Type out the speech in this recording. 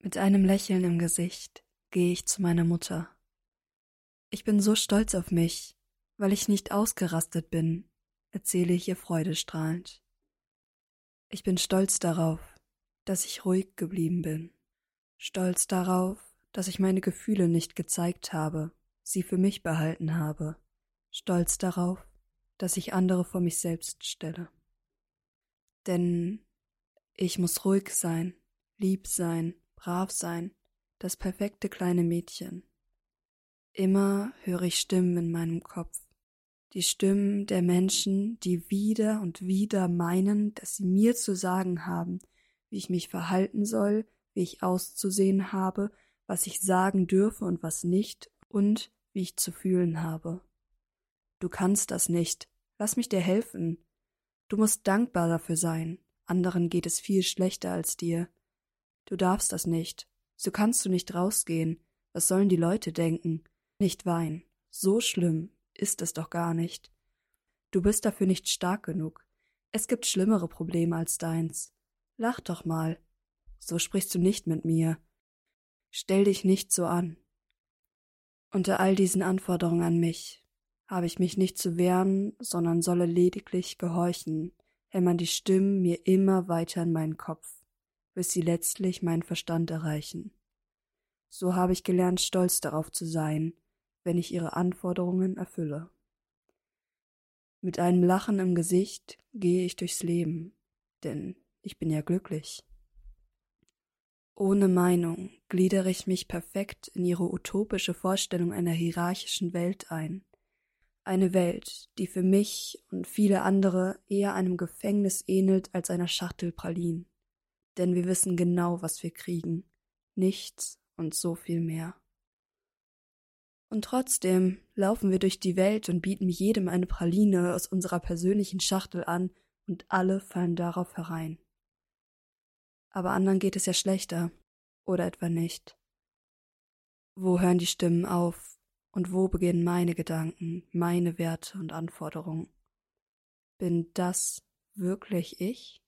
Mit einem Lächeln im Gesicht gehe ich zu meiner Mutter. Ich bin so stolz auf mich, weil ich nicht ausgerastet bin, erzähle ich ihr freudestrahlend. Ich bin stolz darauf, dass ich ruhig geblieben bin. Stolz darauf, dass ich meine Gefühle nicht gezeigt habe, sie für mich behalten habe. Stolz darauf, dass ich andere vor mich selbst stelle. Denn ich muss ruhig sein, lieb sein, brav sein, das perfekte kleine Mädchen. Immer höre ich Stimmen in meinem Kopf, die Stimmen der Menschen, die wieder und wieder meinen, dass sie mir zu sagen haben, wie ich mich verhalten soll, wie ich auszusehen habe, was ich sagen dürfe und was nicht, und wie ich zu fühlen habe. Du kannst das nicht, lass mich dir helfen. Du musst dankbar dafür sein, anderen geht es viel schlechter als dir. Du darfst das nicht, so kannst du nicht rausgehen, was sollen die Leute denken? Nicht weinen, so schlimm ist es doch gar nicht. Du bist dafür nicht stark genug. Es gibt schlimmere Probleme als deins. Lach doch mal. So sprichst du nicht mit mir. Stell dich nicht so an. Unter all diesen Anforderungen an mich habe ich mich nicht zu wehren, sondern solle lediglich gehorchen, hämmern die Stimmen mir immer weiter in meinen Kopf bis sie letztlich meinen Verstand erreichen. So habe ich gelernt, stolz darauf zu sein, wenn ich ihre Anforderungen erfülle. Mit einem Lachen im Gesicht gehe ich durchs Leben, denn ich bin ja glücklich. Ohne Meinung gliedere ich mich perfekt in ihre utopische Vorstellung einer hierarchischen Welt ein. Eine Welt, die für mich und viele andere eher einem Gefängnis ähnelt als einer Schachtel Pralinen denn wir wissen genau, was wir kriegen. Nichts und so viel mehr. Und trotzdem laufen wir durch die Welt und bieten jedem eine Praline aus unserer persönlichen Schachtel an, und alle fallen darauf herein. Aber anderen geht es ja schlechter, oder etwa nicht. Wo hören die Stimmen auf, und wo beginnen meine Gedanken, meine Werte und Anforderungen? Bin das wirklich ich?